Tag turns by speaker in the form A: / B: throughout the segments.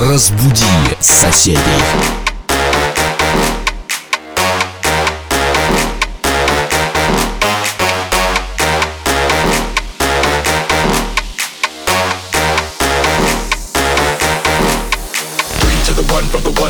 A: Разбуди соседей.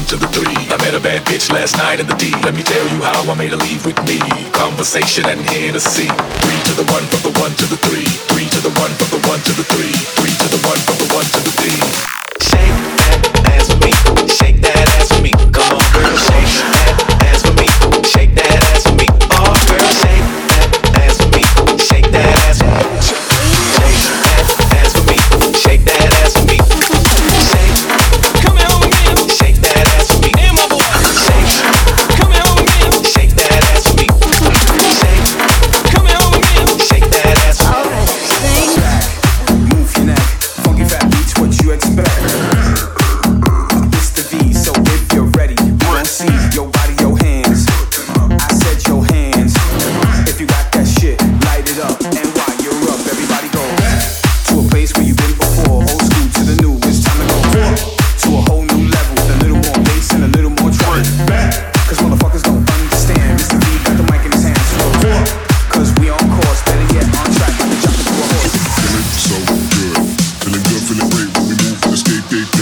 B: to the three. I met a bad bitch last night in the D. Let me tell you how I made her leave with me. Conversation and hand to see. Three to the one from the one to the three. Three to the one from the one to the three. Three to the one from the one to the three.
C: Shake that ass with me. Shake that ass.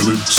D: silence.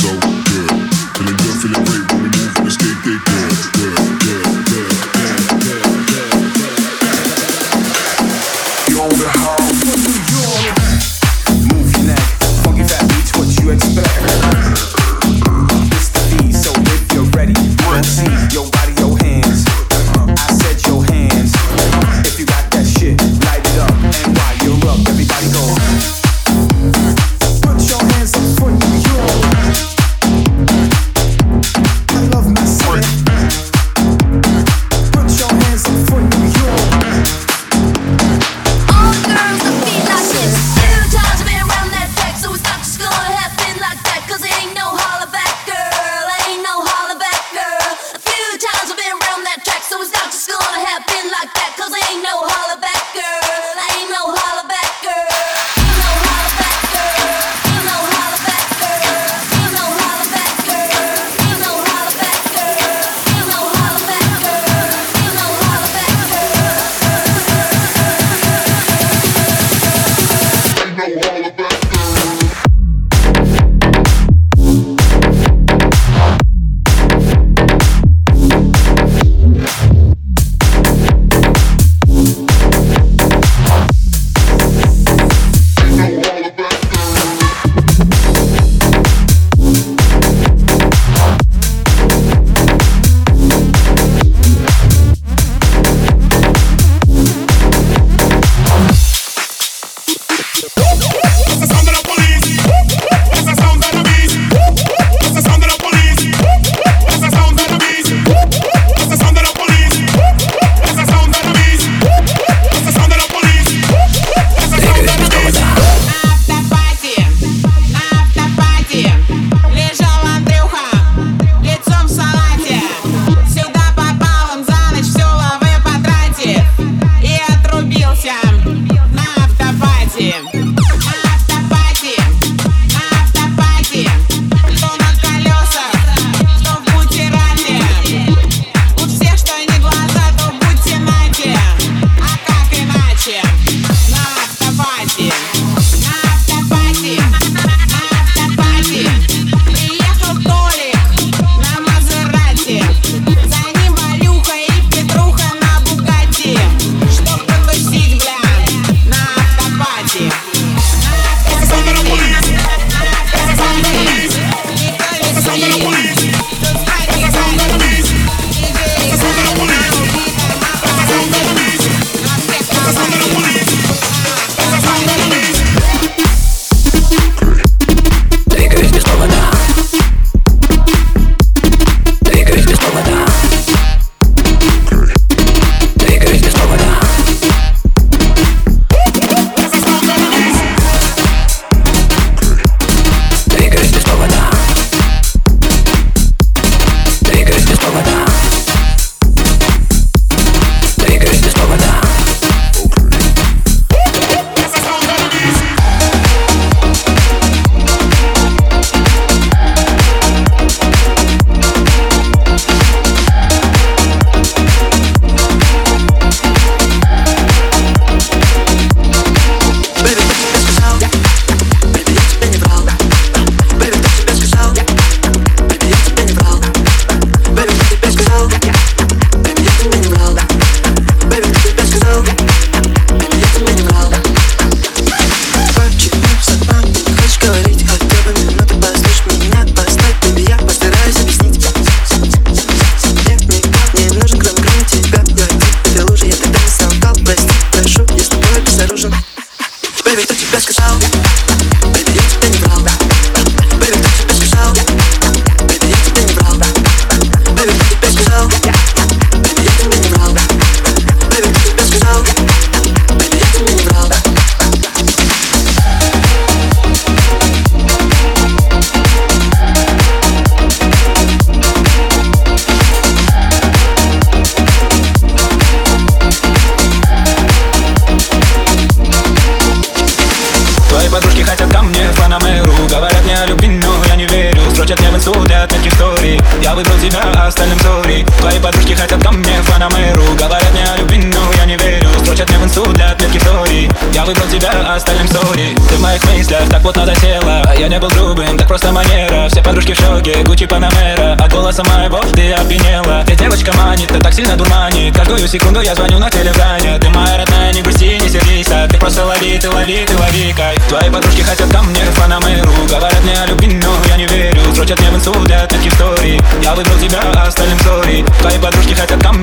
D: Твои подружки хотят ко мне. В Панамеру Говорят мне о
E: любви, но я не верю
F: Строчат мне в инсту для таких историй. Я выбрал тебя, а остальным сори. Твои подружки хотят ко мне. В Панамеру Говорят мне о любви, но я не верю Строчат мне в инсту для отметки историй Я выбрал тебя, а остальным сори. Ты в моих мыслях так плотно засела Я не был грубым, так просто манера. Все подружки в шоке, Гуччи Панамера. От голоса моего ты опьянела. Ты девочка манит, ты так сильно дурманит. Каждую секунду я звоню на телеграме. Ты моя родная, не грусти, не сердись. Ты просто лови, ты лови, ты лови кайф. Твои подружки хотят ко мне фанамеру Говорят мне о любви, но я не верю. Строчат мне в инсу для таких историй Я выбрал тебя, а остальным сори. Твои подружки хотят ко мне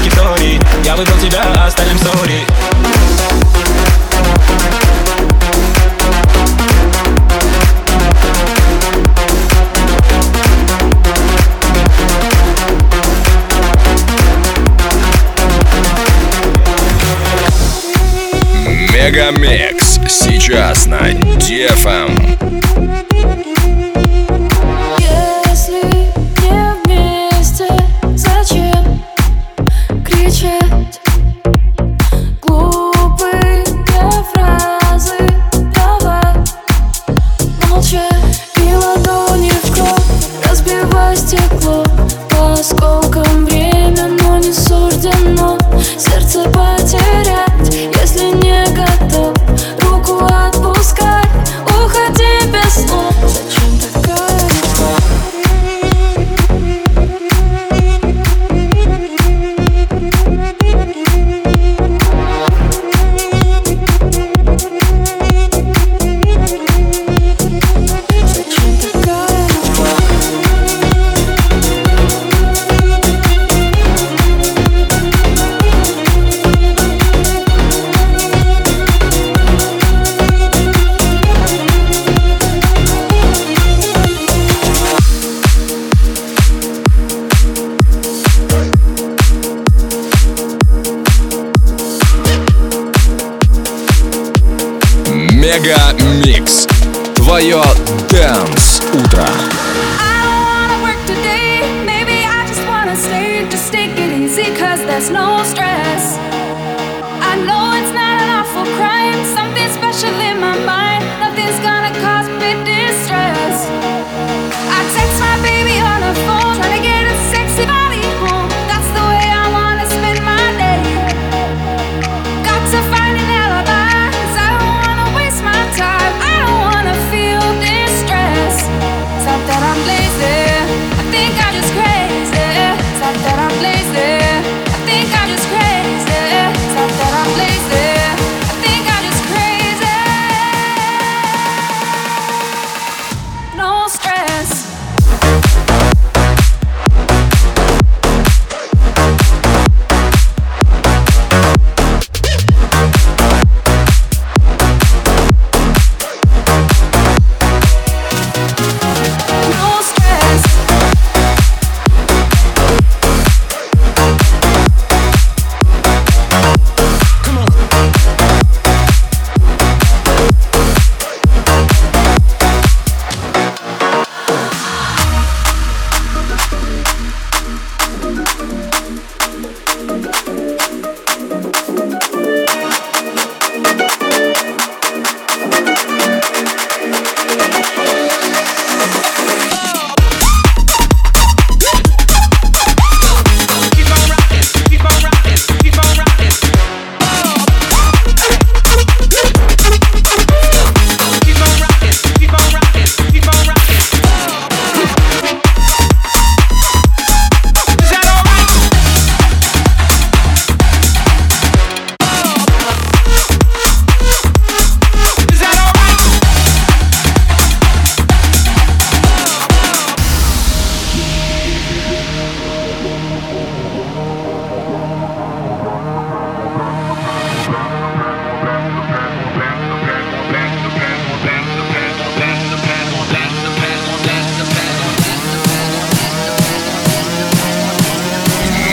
F: таких историй Я выбрал тебя, остальным сори
A: Мегамикс. Сейчас на DFM.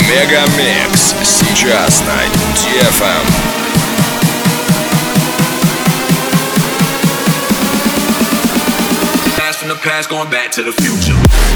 G: Мегамикс сейчас на DFM. Blast from the past, going back to the future.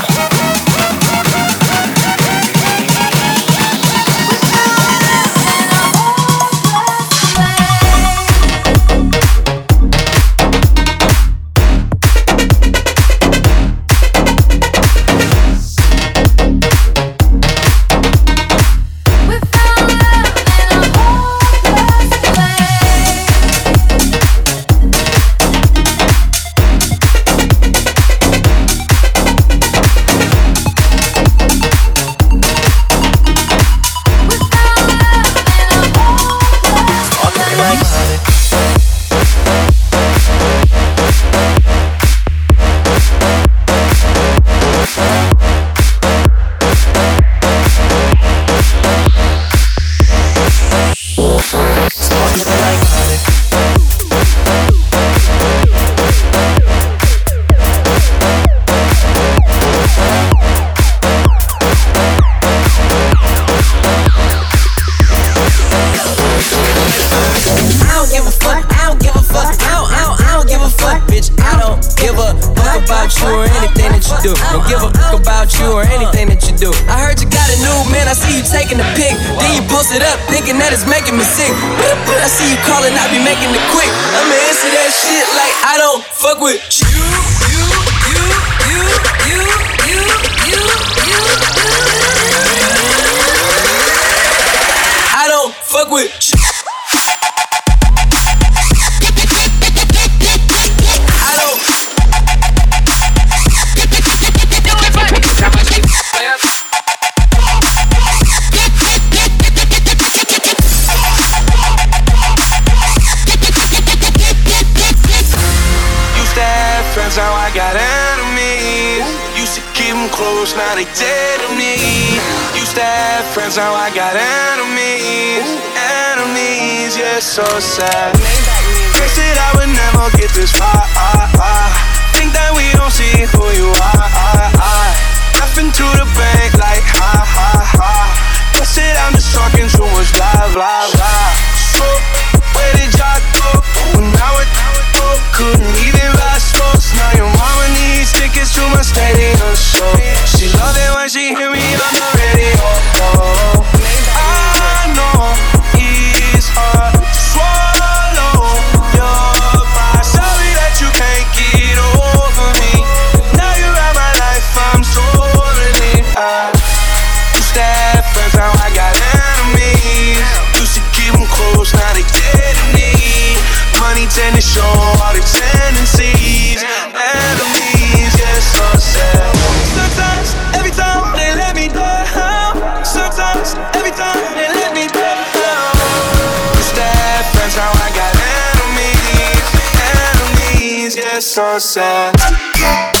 G: is making me sick. I see you calling, I be making the close, now they dead to me. Used to have friends, now I got
A: enemies. Enemies, yeah,
H: so sad. Guess that I would never get this far. Think that we don't see who you are. Left into the bank. sunset.